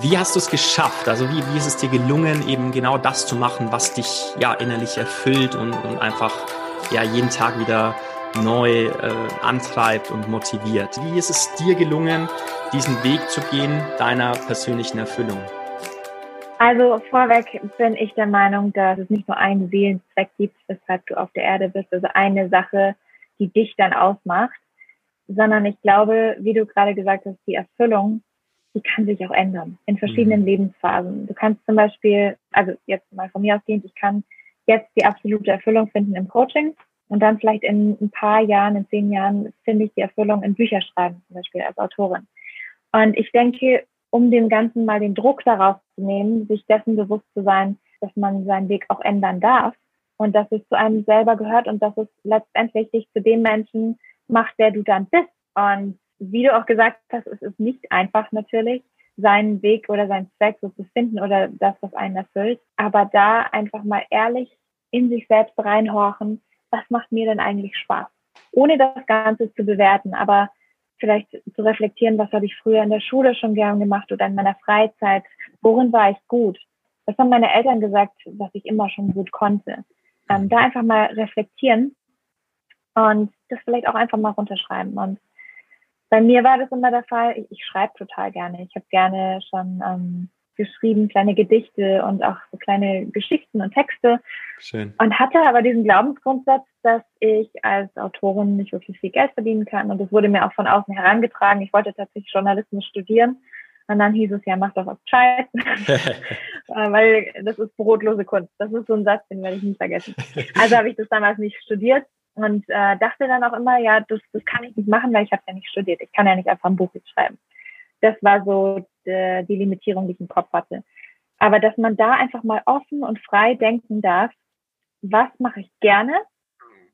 Wie hast du es geschafft? Also wie, wie ist es dir gelungen, eben genau das zu machen, was dich ja innerlich erfüllt und, und einfach ja jeden Tag wieder neu äh, antreibt und motiviert? Wie ist es dir gelungen, diesen Weg zu gehen deiner persönlichen Erfüllung? Also vorweg bin ich der Meinung, dass es nicht nur einen Seelenzweck gibt, weshalb du auf der Erde bist, also eine Sache, die dich dann ausmacht, sondern ich glaube, wie du gerade gesagt hast, die Erfüllung, die kann sich auch ändern in verschiedenen mhm. Lebensphasen. Du kannst zum Beispiel, also jetzt mal von mir ausgehend, ich kann jetzt die absolute Erfüllung finden im Coaching und dann vielleicht in ein paar Jahren, in zehn Jahren finde ich die Erfüllung in Bücher schreiben, zum Beispiel als Autorin. Und ich denke, um dem Ganzen mal den Druck darauf zu nehmen, sich dessen bewusst zu sein, dass man seinen Weg auch ändern darf und dass es zu einem selber gehört und dass es letztendlich dich zu dem Menschen macht, der du dann bist. Und wie du auch gesagt hast, es ist nicht einfach natürlich, seinen Weg oder seinen Zweck so zu finden oder das, was einen erfüllt. Aber da einfach mal ehrlich in sich selbst reinhorchen, was macht mir denn eigentlich Spaß? Ohne das Ganze zu bewerten, aber vielleicht zu reflektieren, was habe ich früher in der Schule schon gern gemacht oder in meiner Freizeit, worin war ich gut? Was haben meine Eltern gesagt, was ich immer schon gut konnte? Ähm, da einfach mal reflektieren und das vielleicht auch einfach mal runterschreiben. Und bei mir war das immer der Fall, ich, ich schreibe total gerne. Ich habe gerne schon ähm, geschrieben, kleine Gedichte und auch so kleine Geschichten und Texte. Schön. Und hatte aber diesen Glaubensgrundsatz, dass ich als Autorin nicht wirklich viel Geld verdienen kann. Und das wurde mir auch von außen herangetragen. Ich wollte tatsächlich Journalismus studieren. Und dann hieß es ja, mach doch was Scheiß. Äh, weil das ist brotlose Kunst. Das ist so ein Satz, den werde ich nie vergessen. Also habe ich das damals nicht studiert und äh, dachte dann auch immer, ja, das, das kann ich nicht machen, weil ich habe ja nicht studiert. Ich kann ja nicht einfach ein Buch schreiben. Das war so die, die Limitierung, die ich im Kopf hatte. Aber dass man da einfach mal offen und frei denken darf, was mache ich gerne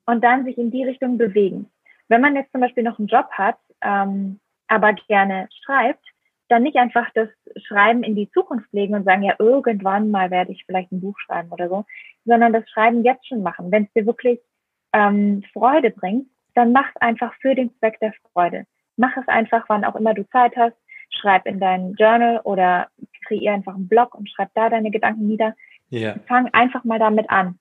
und dann sich in die Richtung bewegen. Wenn man jetzt zum Beispiel noch einen Job hat, ähm, aber gerne schreibt, dann nicht einfach das Schreiben in die Zukunft legen und sagen, ja, irgendwann mal werde ich vielleicht ein Buch schreiben oder so, sondern das Schreiben jetzt schon machen. Wenn es dir wirklich ähm, Freude bringt, dann mach es einfach für den Zweck der Freude. Mach es einfach, wann auch immer du Zeit hast. Schreib in dein Journal oder kreier einfach einen Blog und schreib da deine Gedanken nieder. Yeah. Fang einfach mal damit an.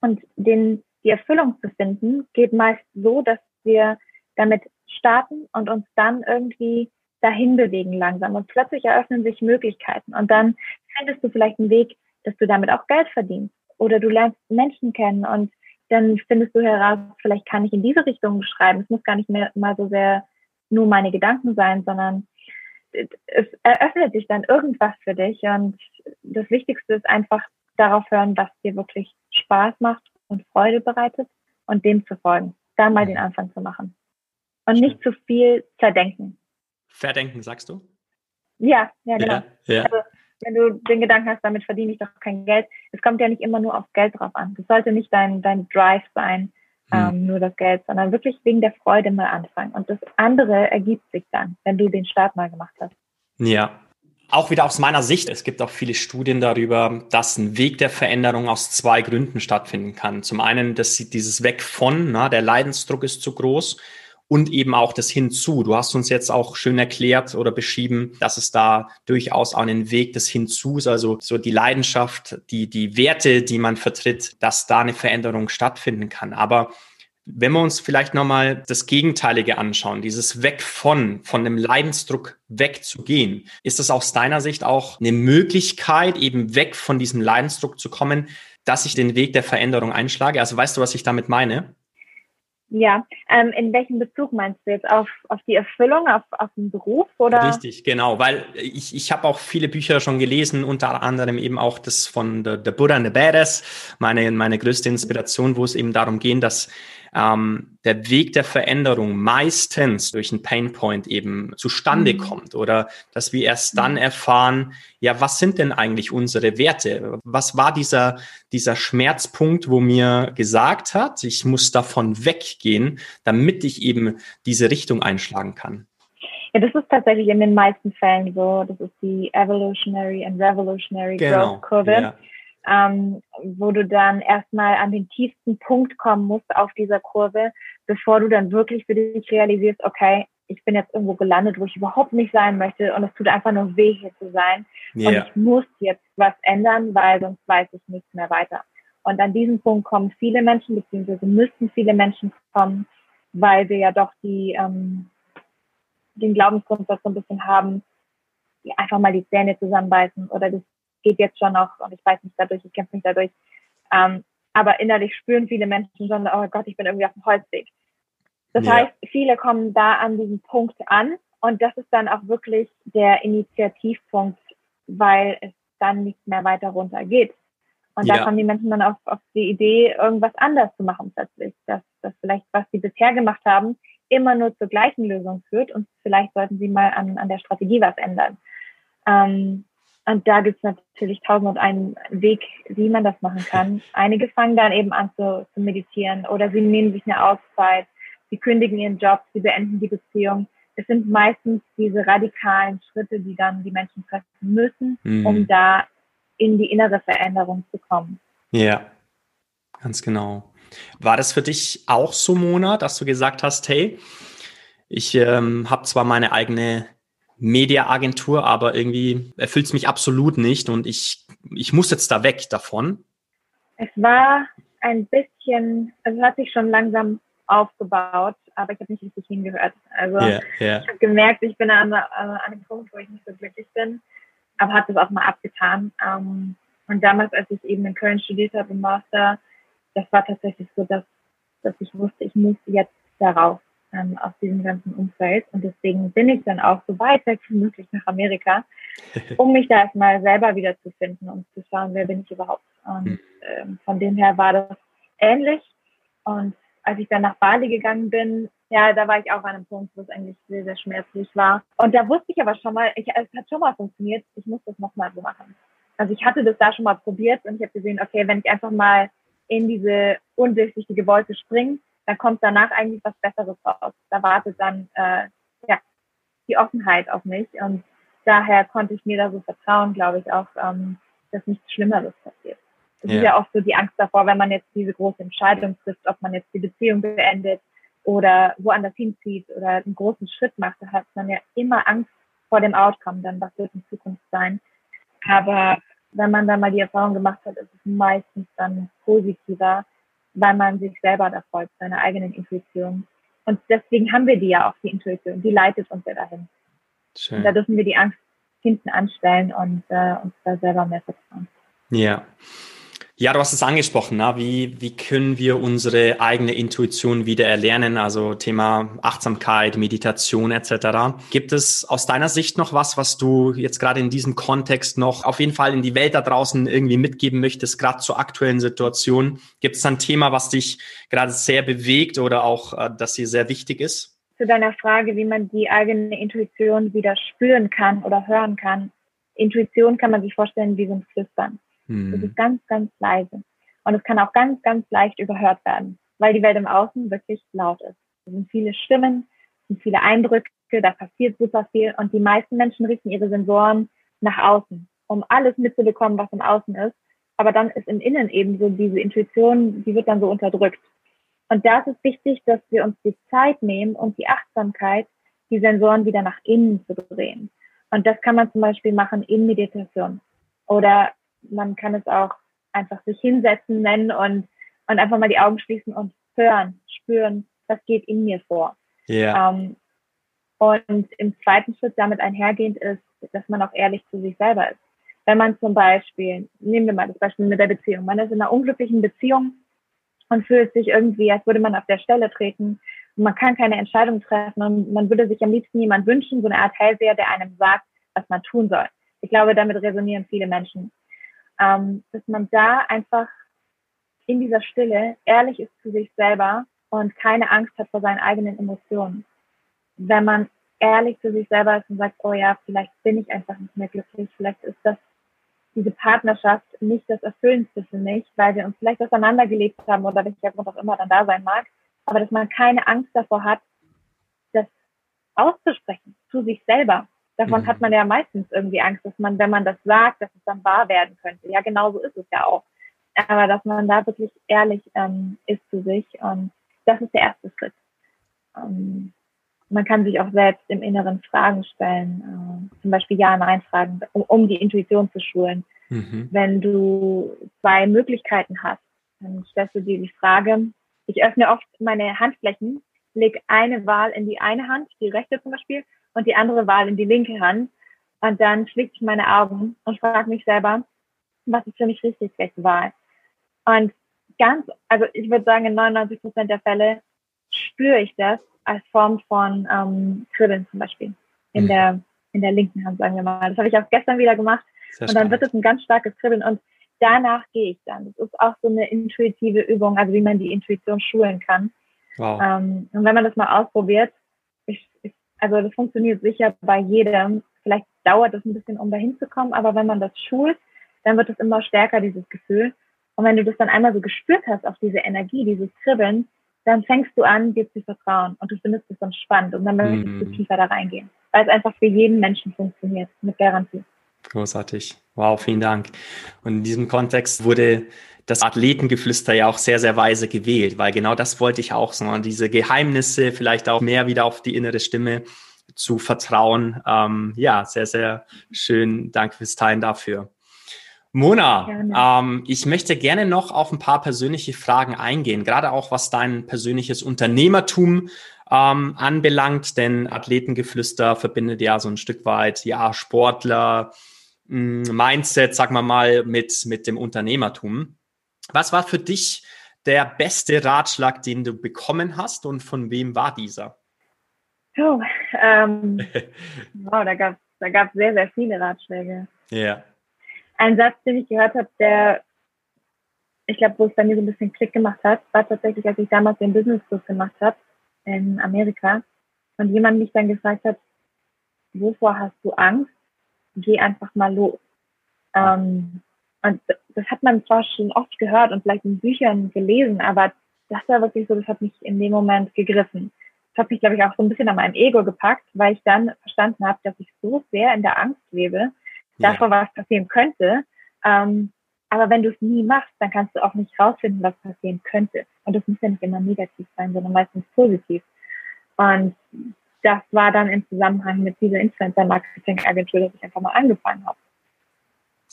Und den, die Erfüllung zu finden, geht meist so, dass wir damit starten und uns dann irgendwie dahin bewegen langsam. Und plötzlich eröffnen sich Möglichkeiten. Und dann findest du vielleicht einen Weg, dass du damit auch Geld verdienst. Oder du lernst Menschen kennen und dann findest du heraus, vielleicht kann ich in diese Richtung schreiben. Es muss gar nicht mehr mal so sehr nur meine Gedanken sein, sondern es eröffnet sich dann irgendwas für dich. Und das Wichtigste ist einfach darauf hören, was dir wirklich Spaß macht und Freude bereitet und dem zu folgen. Da mal den Anfang zu machen. Und nicht zu viel zerdenken. Verdenken, sagst du? Ja, ja, genau. Ja, ja. Also, wenn du den Gedanken hast, damit verdiene ich doch kein Geld. Es kommt ja nicht immer nur aufs Geld drauf an. Das sollte nicht dein, dein Drive sein, hm. ähm, nur das Geld, sondern wirklich wegen der Freude mal anfangen. Und das andere ergibt sich dann, wenn du den Start mal gemacht hast. Ja. Auch wieder aus meiner Sicht, es gibt auch viele Studien darüber, dass ein Weg der Veränderung aus zwei Gründen stattfinden kann. Zum einen, dass dieses Weg von, na, der Leidensdruck ist zu groß und eben auch das Hinzu. Du hast uns jetzt auch schön erklärt oder beschrieben, dass es da durchaus auch einen Weg des Hinzus, also so die Leidenschaft, die, die Werte, die man vertritt, dass da eine Veränderung stattfinden kann. Aber wenn wir uns vielleicht nochmal das Gegenteilige anschauen, dieses Weg von, von dem Leidensdruck wegzugehen, ist das aus deiner Sicht auch eine Möglichkeit, eben weg von diesem Leidensdruck zu kommen, dass ich den Weg der Veränderung einschlage? Also weißt du, was ich damit meine? Ja, ähm, in welchem Bezug meinst du jetzt? Auf, auf die Erfüllung, auf, auf den Beruf oder? Richtig, genau, weil ich, ich habe auch viele Bücher schon gelesen, unter anderem eben auch das von The, the Buddha Badass, meine, meine größte Inspiration, wo es eben darum geht, dass ähm, der Weg der Veränderung meistens durch einen Painpoint eben zustande mhm. kommt oder dass wir erst dann mhm. erfahren, ja, was sind denn eigentlich unsere Werte? Was war dieser, dieser Schmerzpunkt, wo mir gesagt hat, ich muss davon weggehen, damit ich eben diese Richtung einschlagen kann? Ja, das ist tatsächlich in den meisten Fällen so. Das ist die Evolutionary and Revolutionary genau. Growth Kurve. Ja ähm, wo du dann erstmal an den tiefsten Punkt kommen musst auf dieser Kurve, bevor du dann wirklich für dich realisierst, okay, ich bin jetzt irgendwo gelandet, wo ich überhaupt nicht sein möchte und es tut einfach nur weh, hier zu sein. Yeah. Und ich muss jetzt was ändern, weil sonst weiß ich nichts mehr weiter. Und an diesem Punkt kommen viele Menschen, beziehungsweise müssten viele Menschen kommen, weil wir ja doch die, ähm, den Glaubensgrundsatz so ein bisschen haben, einfach mal die Zähne zusammenbeißen oder das geht jetzt schon noch und ich weiß nicht dadurch, ich kämpfe nicht dadurch. Ähm, aber innerlich spüren viele Menschen schon, oh Gott, ich bin irgendwie auf dem Holzweg. Das ja. heißt, viele kommen da an diesem Punkt an und das ist dann auch wirklich der Initiativpunkt, weil es dann nicht mehr weiter runter geht. Und ja. da kommen die Menschen dann auf, auf die Idee, irgendwas anders zu machen plötzlich. Dass, dass vielleicht, was sie bisher gemacht haben, immer nur zur gleichen Lösung führt und vielleicht sollten sie mal an, an der Strategie was ändern. Ähm, und da gibt es natürlich tausend und einen Weg, wie man das machen kann. Einige fangen dann eben an zu, zu meditieren oder sie nehmen sich eine Auszeit sie kündigen ihren Job, sie beenden die Beziehung. Es sind meistens diese radikalen Schritte, die dann die Menschen treffen müssen, mhm. um da in die innere Veränderung zu kommen. Ja, ganz genau. War das für dich auch so, Mona, dass du gesagt hast, hey, ich ähm, habe zwar meine eigene Mediaagentur, aber irgendwie erfüllt es mich absolut nicht und ich, ich muss jetzt da weg davon? Es war ein bisschen, also es hat sich schon langsam aufgebaut, aber ich habe nicht richtig hingehört. Also yeah, yeah. ich habe gemerkt, ich bin an, an, einem Punkt, wo ich nicht so glücklich bin, aber habe das auch mal abgetan. Ähm, und damals, als ich eben in Köln studiert habe im Master, das war tatsächlich so, dass, dass ich wusste, ich muss jetzt darauf ähm, aus diesem ganzen Umfeld. Und deswegen bin ich dann auch so weit weg wie möglich nach Amerika, um mich da erstmal selber wieder zu finden und zu schauen, wer bin ich überhaupt. Und hm. ähm, von dem her war das ähnlich. Und als ich dann nach Bali gegangen bin, ja, da war ich auch an einem Punkt, wo es eigentlich sehr, sehr schmerzlich war. Und da wusste ich aber schon mal, ich, es hat schon mal funktioniert, ich muss das nochmal so machen. Also ich hatte das da schon mal probiert und ich habe gesehen, okay, wenn ich einfach mal in diese undurchsichtige Wolke springe, dann kommt danach eigentlich was Besseres raus. Da wartet dann äh, ja die Offenheit auf mich und daher konnte ich mir da so vertrauen, glaube ich, auch, ähm, dass nichts Schlimmeres passiert. Es ja. ist ja auch so die Angst davor, wenn man jetzt diese große Entscheidung trifft, ob man jetzt die Beziehung beendet oder woanders hinzieht oder einen großen Schritt macht, da hat man ja immer Angst vor dem Outcome, dann was wird in Zukunft sein. Aber wenn man dann mal die Erfahrung gemacht hat, ist es meistens dann positiver, weil man sich selber da folgt, seiner eigenen Intuition. Und deswegen haben wir die ja auch, die Intuition, die leitet uns ja dahin. Schön. Und da dürfen wir die Angst hinten anstellen und äh, uns da selber mehr vertrauen. Ja. Ja, du hast es angesprochen. Na? Wie, wie können wir unsere eigene Intuition wieder erlernen? Also Thema Achtsamkeit, Meditation etc. Gibt es aus deiner Sicht noch was, was du jetzt gerade in diesem Kontext noch auf jeden Fall in die Welt da draußen irgendwie mitgeben möchtest, gerade zur aktuellen Situation? Gibt es ein Thema, was dich gerade sehr bewegt oder auch, äh, das dir sehr wichtig ist? Zu deiner Frage, wie man die eigene Intuition wieder spüren kann oder hören kann. Intuition kann man sich vorstellen wie so ein Flüstern. Mhm. Das ist ganz, ganz leise. Und es kann auch ganz, ganz leicht überhört werden, weil die Welt im Außen wirklich laut ist. Es sind viele Stimmen, es sind viele Eindrücke, da passiert super viel und die meisten Menschen richten ihre Sensoren nach außen, um alles mitzubekommen, was im Außen ist. Aber dann ist im Innen eben so diese Intuition, die wird dann so unterdrückt. Und da ist es wichtig, dass wir uns die Zeit nehmen und die Achtsamkeit, die Sensoren wieder nach innen zu drehen. Und das kann man zum Beispiel machen in Meditation oder man kann es auch einfach sich hinsetzen nennen und, und einfach mal die Augen schließen und hören, spüren, was geht in mir vor. Yeah. Ähm, und im zweiten Schritt damit einhergehend ist, dass man auch ehrlich zu sich selber ist. Wenn man zum Beispiel, nehmen wir mal das Beispiel mit der Beziehung, man ist in einer unglücklichen Beziehung und fühlt sich irgendwie, als würde man auf der Stelle treten und man kann keine Entscheidung treffen und man würde sich am liebsten jemand wünschen, so eine Art Hellseher, der einem sagt, was man tun soll. Ich glaube, damit resonieren viele Menschen ähm, dass man da einfach in dieser Stille ehrlich ist zu sich selber und keine Angst hat vor seinen eigenen Emotionen. Wenn man ehrlich zu sich selber ist und sagt, oh ja, vielleicht bin ich einfach nicht mehr glücklich, vielleicht ist das diese Partnerschaft nicht das Erfüllendste für mich, weil wir uns vielleicht auseinandergelebt haben oder welcher Grund auch immer dann da sein mag, aber dass man keine Angst davor hat, das auszusprechen zu sich selber Davon mhm. hat man ja meistens irgendwie Angst, dass man, wenn man das sagt, dass es dann wahr werden könnte. Ja, genau so ist es ja auch. Aber dass man da wirklich ehrlich ähm, ist zu sich und das ist der erste Schritt. Ähm, man kann sich auch selbst im Inneren Fragen stellen, äh, zum Beispiel Ja-Nein-Fragen, um, um, die Intuition zu schulen. Mhm. Wenn du zwei Möglichkeiten hast, dann stellst du dir die Frage, ich öffne oft meine Handflächen, leg eine Wahl in die eine Hand, die rechte zum Beispiel, und die andere Wahl in die linke Hand. Und dann schließe ich meine Augen und frage mich selber, was ist für mich richtig, welche Wahl? Und ganz, also ich würde sagen, in 99 Prozent der Fälle spüre ich das als Form von ähm, Kribbeln zum Beispiel in mhm. der in der linken Hand, sagen wir mal. Das habe ich auch gestern wieder gemacht. Sehr und dann wird es ein ganz starkes Kribbeln und danach gehe ich dann. Das ist auch so eine intuitive Übung, also wie man die Intuition schulen kann. Wow. Ähm, und wenn man das mal ausprobiert, ich, ich, also das funktioniert sicher bei jedem. Vielleicht dauert es ein bisschen, um dahin zu kommen, aber wenn man das schult, dann wird es immer stärker, dieses Gefühl. Und wenn du das dann einmal so gespürt hast, auf diese Energie, dieses Kribbeln, dann fängst du an, dir zu vertrauen und du findest es dann spannend und dann möchtest mm. du tiefer da reingehen, weil es einfach für jeden Menschen funktioniert, mit Garantie. Großartig. Wow, vielen Dank. Und in diesem Kontext wurde das Athletengeflüster ja auch sehr, sehr weise gewählt, weil genau das wollte ich auch, sondern diese Geheimnisse, vielleicht auch mehr wieder auf die innere Stimme zu vertrauen. Ähm, ja, sehr, sehr schön. Danke fürs Teilen dafür. Mona, ähm, ich möchte gerne noch auf ein paar persönliche Fragen eingehen, gerade auch was dein persönliches Unternehmertum ähm, anbelangt, denn Athletengeflüster verbindet ja so ein Stück weit, ja, Sportler, mh, hm, Mindset, sagen wir mal, mit, mit dem Unternehmertum. Was war für dich der beste Ratschlag, den du bekommen hast und von wem war dieser? Oh, ähm, wow, da gab es da gab's sehr, sehr viele Ratschläge. Ja ein Satz, den ich gehört habe, der, ich glaube, wo es bei mir so ein bisschen Klick gemacht hat, war tatsächlich, als ich damals den Business-Kurs gemacht habe in Amerika und jemand mich dann gefragt hat, wovor hast du Angst? Geh einfach mal los. Ähm, und das hat man zwar schon oft gehört und vielleicht in Büchern gelesen, aber das war wirklich so, das hat mich in dem Moment gegriffen. Das hat mich, glaube ich, auch so ein bisschen an meinem Ego gepackt, weil ich dann verstanden habe, dass ich so sehr in der Angst lebe, davor, ja. was passieren könnte. Ähm, aber wenn du es nie machst, dann kannst du auch nicht rausfinden, was passieren könnte. Und das muss ja nicht immer negativ sein, sondern meistens positiv. Und das war dann im Zusammenhang mit dieser Influencer-Marketing-Agentur, dass ich einfach mal angefangen habe.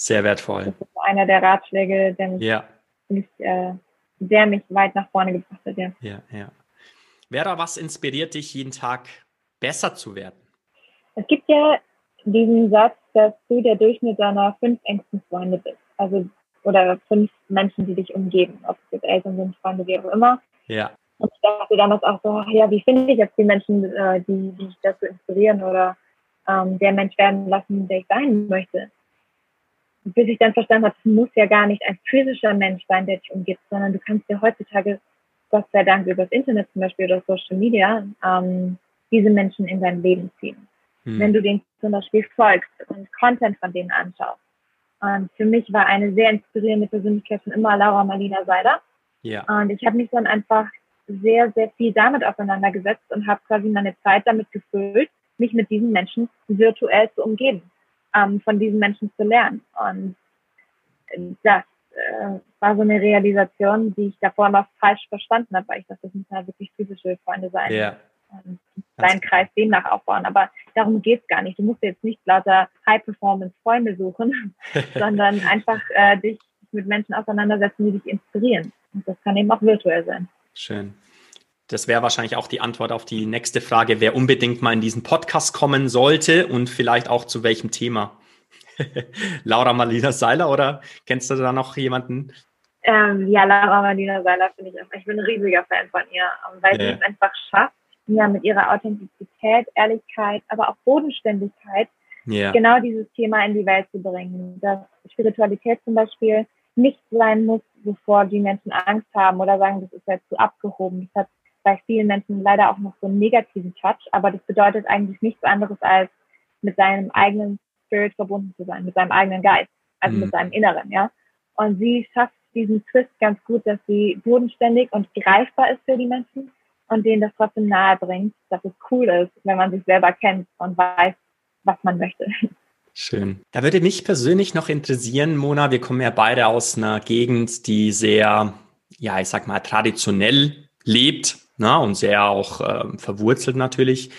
Sehr wertvoll. Das ist einer der Ratschläge, der mich, ja. mich, äh, der mich weit nach vorne gebracht hat. Ja, ja. ja. Vera, was inspiriert dich, jeden Tag besser zu werden? Es gibt ja diesen Satz, dass du der Durchschnitt deiner fünf engsten Freunde bist. Also, oder fünf Menschen, die dich umgeben, ob es jetzt Eltern sind, Freunde, wie auch immer. Ja. Und ich dachte damals auch so, ja, wie finde ich jetzt die Menschen, äh, die, die mich dazu inspirieren oder ähm, der Mensch werden lassen, der ich sein möchte. Bis ich dann verstanden habe, es muss ja gar nicht ein physischer Mensch sein, der dich umgibt, sondern du kannst ja heutzutage, Gott sei Dank, über das Internet zum Beispiel oder Social Media, ähm, diese Menschen in dein Leben ziehen hm. wenn du denen zum Beispiel folgst und Content von denen anschaust. Und für mich war eine sehr inspirierende Persönlichkeit schon immer Laura Marlina Seiler. Ja. Und ich habe mich dann einfach sehr, sehr viel damit auseinandergesetzt und habe quasi meine Zeit damit gefüllt, mich mit diesen Menschen virtuell zu umgeben, ähm, von diesen Menschen zu lernen. Und das äh, war so eine Realisation, die ich davor immer falsch verstanden habe, weil ich dachte, das müssen halt wirklich physische Freunde sein. Ja und deinen Kreis demnach aufbauen. Aber darum geht's gar nicht. Du musst jetzt nicht lauter High-Performance-Freunde suchen, sondern einfach äh, dich mit Menschen auseinandersetzen, die dich inspirieren. Und das kann eben auch virtuell sein. Schön. Das wäre wahrscheinlich auch die Antwort auf die nächste Frage, wer unbedingt mal in diesen Podcast kommen sollte und vielleicht auch zu welchem Thema. Laura Marlina Seiler oder kennst du da noch jemanden? Ähm, ja, Laura Marlina Seiler finde ich einfach, ich bin ein riesiger Fan von ihr, weil ja. sie es einfach schafft, ja, mit ihrer Authentizität, Ehrlichkeit, aber auch Bodenständigkeit yeah. genau dieses Thema in die Welt zu bringen. Dass Spiritualität zum Beispiel nicht sein muss, bevor die Menschen Angst haben oder sagen, das ist jetzt zu abgehoben. Das hat bei vielen Menschen leider auch noch so einen negativen Touch, aber das bedeutet eigentlich nichts anderes als mit seinem eigenen Spirit verbunden zu sein, mit seinem eigenen Geist, also mm. mit mhm. seinem Inneren, ja. Und sie schafft diesen Twist ganz gut, dass sie bodenständig und greifbar ist für die Menschen und denen das trotzdem nahe bringt, dass es cool ist, wenn man sich selber kennt und weiß, was man möchte. Schön. Da würde mich persönlich noch interessieren, Mona, wir kommen ja beide aus einer Gegend, die sehr, ja, ich sag mal, traditionell lebt. Na, und sehr auch äh, verwurzelt natürlich.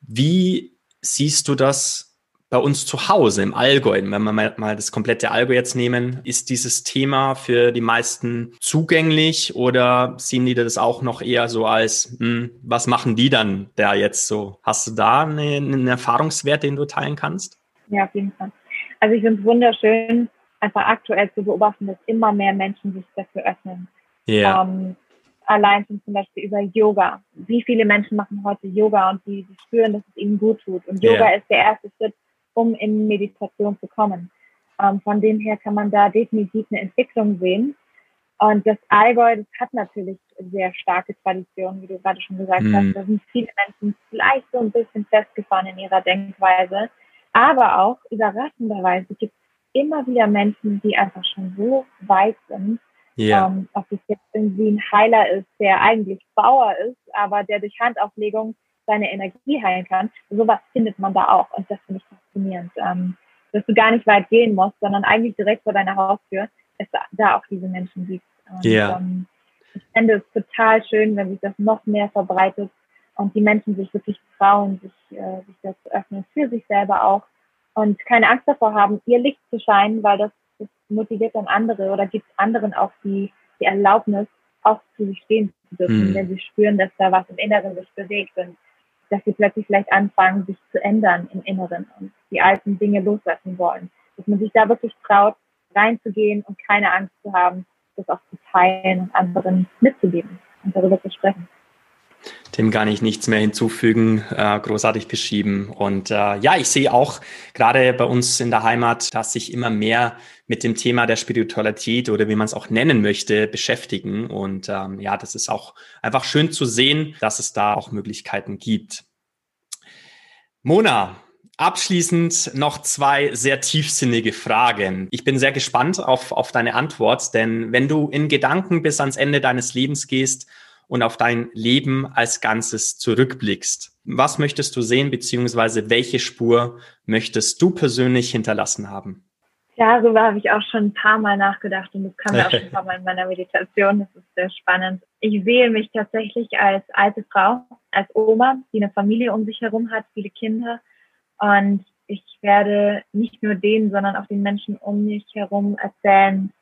Wie siehst du das bei uns zu Hause im Allgäu, wenn wir mal, mal, das komplette Allgäu jetzt nehmen, ist dieses Thema für die meisten zugänglich oder sehen die das auch noch eher so als, hm, was machen die dann da jetzt so? Hast du da eine, einen Erfahrungswert, den du teilen kannst? Ja, auf jeden Fall. Also ich finde es wunderschön, einfach aktuell zu beobachten, dass immer mehr Menschen sich dafür öffnen. Ja. Ähm, allein zum Beispiel über Yoga. Wie viele Menschen machen heute Yoga und die, die spüren, dass es ihnen gut tut. Und Yoga yeah. ist der erste Schritt um in Meditation zu kommen. Ähm, von dem her kann man da definitiv eine Entwicklung sehen. Und das Allgäu, das hat natürlich sehr starke Traditionen, wie du gerade schon gesagt mm. hast. Da sind viele Menschen vielleicht so ein bisschen festgefahren in ihrer Denkweise. Aber auch überraschenderweise gibt es immer wieder Menschen, die einfach schon so weit sind, yeah. ähm, ob es jetzt irgendwie ein Heiler ist, der eigentlich Bauer ist, aber der durch Handauflegung seine Energie heilen kann. Sowas findet man da auch und das finde ich faszinierend, ähm, dass du gar nicht weit gehen musst, sondern eigentlich direkt vor deiner Haustür es da auch diese Menschen gibt. Und, yeah. ähm, ich fände es total schön, wenn sich das noch mehr verbreitet und die Menschen sich wirklich trauen, sich, äh, sich das zu öffnen, für sich selber auch und keine Angst davor haben, ihr Licht zu scheinen, weil das, das motiviert dann andere oder gibt anderen auch die, die Erlaubnis, auch zu sich stehen zu dürfen, mm. wenn sie spüren, dass da was im Inneren sich bewegt und dass sie plötzlich vielleicht anfangen, sich zu ändern im Inneren und die alten Dinge loslassen wollen. Dass man sich da wirklich traut, reinzugehen und keine Angst zu haben, das auch zu teilen und anderen mitzugeben und darüber zu sprechen. Dem kann ich nichts mehr hinzufügen, äh, großartig beschrieben. Und äh, ja, ich sehe auch gerade bei uns in der Heimat, dass sich immer mehr mit dem Thema der Spiritualität oder wie man es auch nennen möchte, beschäftigen. Und ähm, ja, das ist auch einfach schön zu sehen, dass es da auch Möglichkeiten gibt. Mona, Abschließend noch zwei sehr tiefsinnige Fragen. Ich bin sehr gespannt auf, auf deine Antwort, denn wenn du in Gedanken bis ans Ende deines Lebens gehst und auf dein Leben als Ganzes zurückblickst. Was möchtest du sehen, beziehungsweise welche Spur möchtest du persönlich hinterlassen haben? Ja, darüber habe ich auch schon ein paar Mal nachgedacht und das kam ja auch schon ein paar Mal in meiner Meditation. Das ist sehr spannend. Ich sehe mich tatsächlich als alte Frau, als Oma, die eine Familie um sich herum hat, viele Kinder. Und ich werde nicht nur denen, sondern auch den Menschen um mich herum erzählen,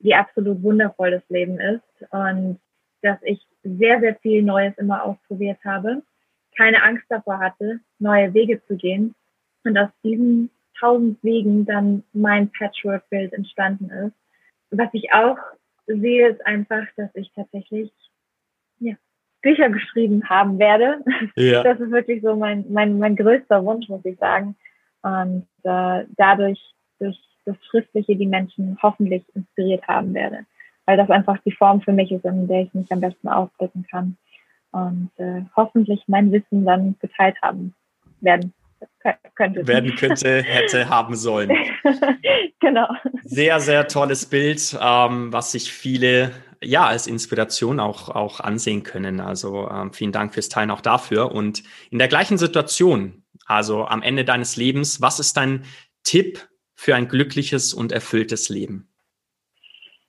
wie absolut wundervoll das Leben ist und dass ich sehr, sehr viel Neues immer ausprobiert habe, keine Angst davor hatte, neue Wege zu gehen und aus diesen tausend Wegen dann mein Patchwork-Bild entstanden ist. Was ich auch sehe, ist einfach, dass ich tatsächlich ja, Bücher geschrieben haben werde. Ja. Das ist wirklich so mein, mein, mein größter Wunsch, muss ich sagen. Und äh, dadurch, durch das Schriftliche, die Menschen hoffentlich inspiriert haben werde weil das einfach die Form für mich ist, in der ich mich am besten ausdrücken kann. Und äh, hoffentlich mein Wissen dann geteilt haben werden könnte. Werden könnte, hätte, haben sollen. genau. Sehr, sehr tolles Bild, ähm, was sich viele ja als Inspiration auch, auch ansehen können. Also ähm, vielen Dank fürs Teilen auch dafür. Und in der gleichen Situation, also am Ende deines Lebens, was ist dein Tipp für ein glückliches und erfülltes Leben?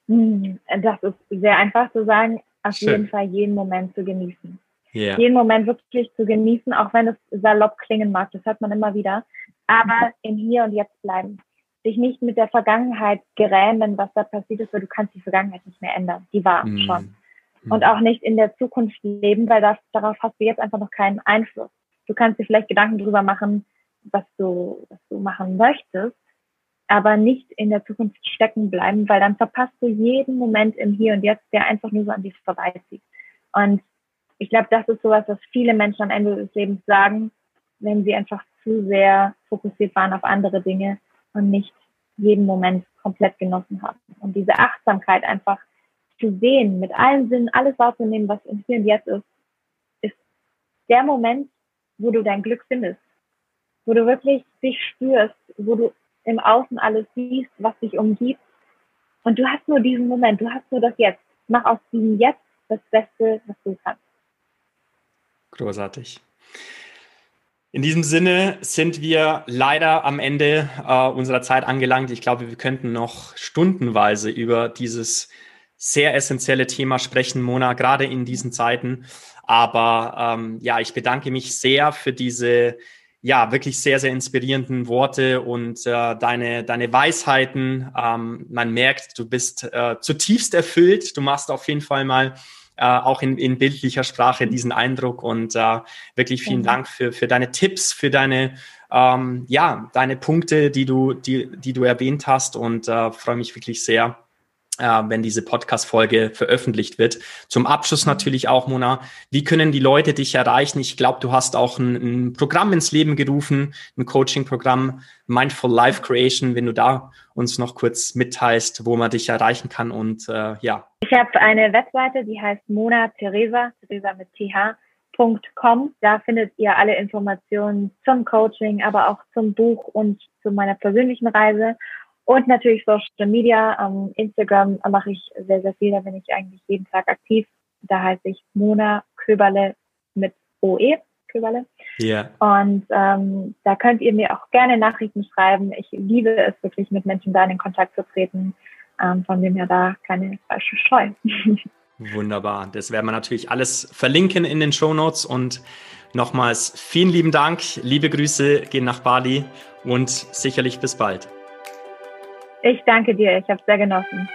Hm, das ist sehr einfach zu sagen, auf Schön. jeden Fall jeden Moment zu genießen. Yeah. Jeden Moment wirklich zu genießen, auch wenn es salopp klingen mag, das hört man immer wieder. Aber im Hier und Jetzt bleiben. Sich nicht mit der Vergangenheit grämen, was da passiert ist, weil du kannst die Vergangenheit nicht mehr ändern. Die war mm. schon. Mm. Und auch nicht in der Zukunft leben, weil das, darauf hast du jetzt einfach noch keinen Einfluss. Du kannst dir vielleicht Gedanken darüber machen, was du, was du machen möchtest, aber nicht in der Zukunft stecken bleiben, weil dann verpasst du jeden Moment im Hier und Jetzt, der einfach nur so an dir vorbeizieht. Und ich glaube, das ist sowas, was viele Menschen am Ende des Lebens sagen, wenn sie einfach zu sehr fokussiert waren auf andere Dinge und nicht jeden Moment komplett genossen haben. Und diese Achtsamkeit einfach zu sehen, mit allen Sinnen alles wahrzunehmen, was im Hier und Jetzt ist, ist der Moment, wo du dein Glück findest, wo du wirklich dich spürst, wo du im Außen alles siehst, was dich umgibt. Und du hast nur diesen Moment, du hast nur das Jetzt. Mach aus diesem Jetzt das Beste, was du kannst. Großartig. In diesem Sinne sind wir leider am Ende äh, unserer Zeit angelangt. Ich glaube, wir könnten noch stundenweise über dieses sehr essentielle Thema sprechen, Mona, gerade in diesen Zeiten. Aber ähm, ja, ich bedanke mich sehr für diese ja, wirklich sehr, sehr inspirierenden Worte und äh, deine, deine Weisheiten. Ähm, man merkt, du bist äh, zutiefst erfüllt. Du machst auf jeden Fall mal äh, auch in, in bildlicher Sprache diesen Eindruck und äh, wirklich vielen ja. Dank für, für deine Tipps, für deine, ähm, ja, deine Punkte, die du, die, die du erwähnt hast und äh, freue mich wirklich sehr, äh, wenn diese Podcast-Folge veröffentlicht wird. Zum Abschluss natürlich auch, Mona, wie können die Leute dich erreichen? Ich glaube, du hast auch ein, ein, Programm ins Leben gerufen, ein Coaching-Programm, Mindful Life Creation, wenn du da uns noch kurz mitteilst, wo man dich erreichen kann und äh, ja. Ich habe eine Webseite, die heißt Mona Theresa, Theresa mit th.com. Da findet ihr alle Informationen zum Coaching, aber auch zum Buch und zu meiner persönlichen Reise. Und natürlich Social Media. Um, Instagram mache ich sehr, sehr viel. Da bin ich eigentlich jeden Tag aktiv. Da heiße ich Mona Köberle mit OE. Köberle. Ja. Und ähm, da könnt ihr mir auch gerne Nachrichten schreiben. Ich liebe es wirklich, mit Menschen da in Kontakt zu treten. Ähm, von dem her da keine falsche Scheu. Wunderbar. Das werden wir natürlich alles verlinken in den Show Notes und nochmals vielen lieben Dank. Liebe Grüße gehen nach Bali und sicherlich bis bald. Ich danke dir. Ich habe sehr genossen.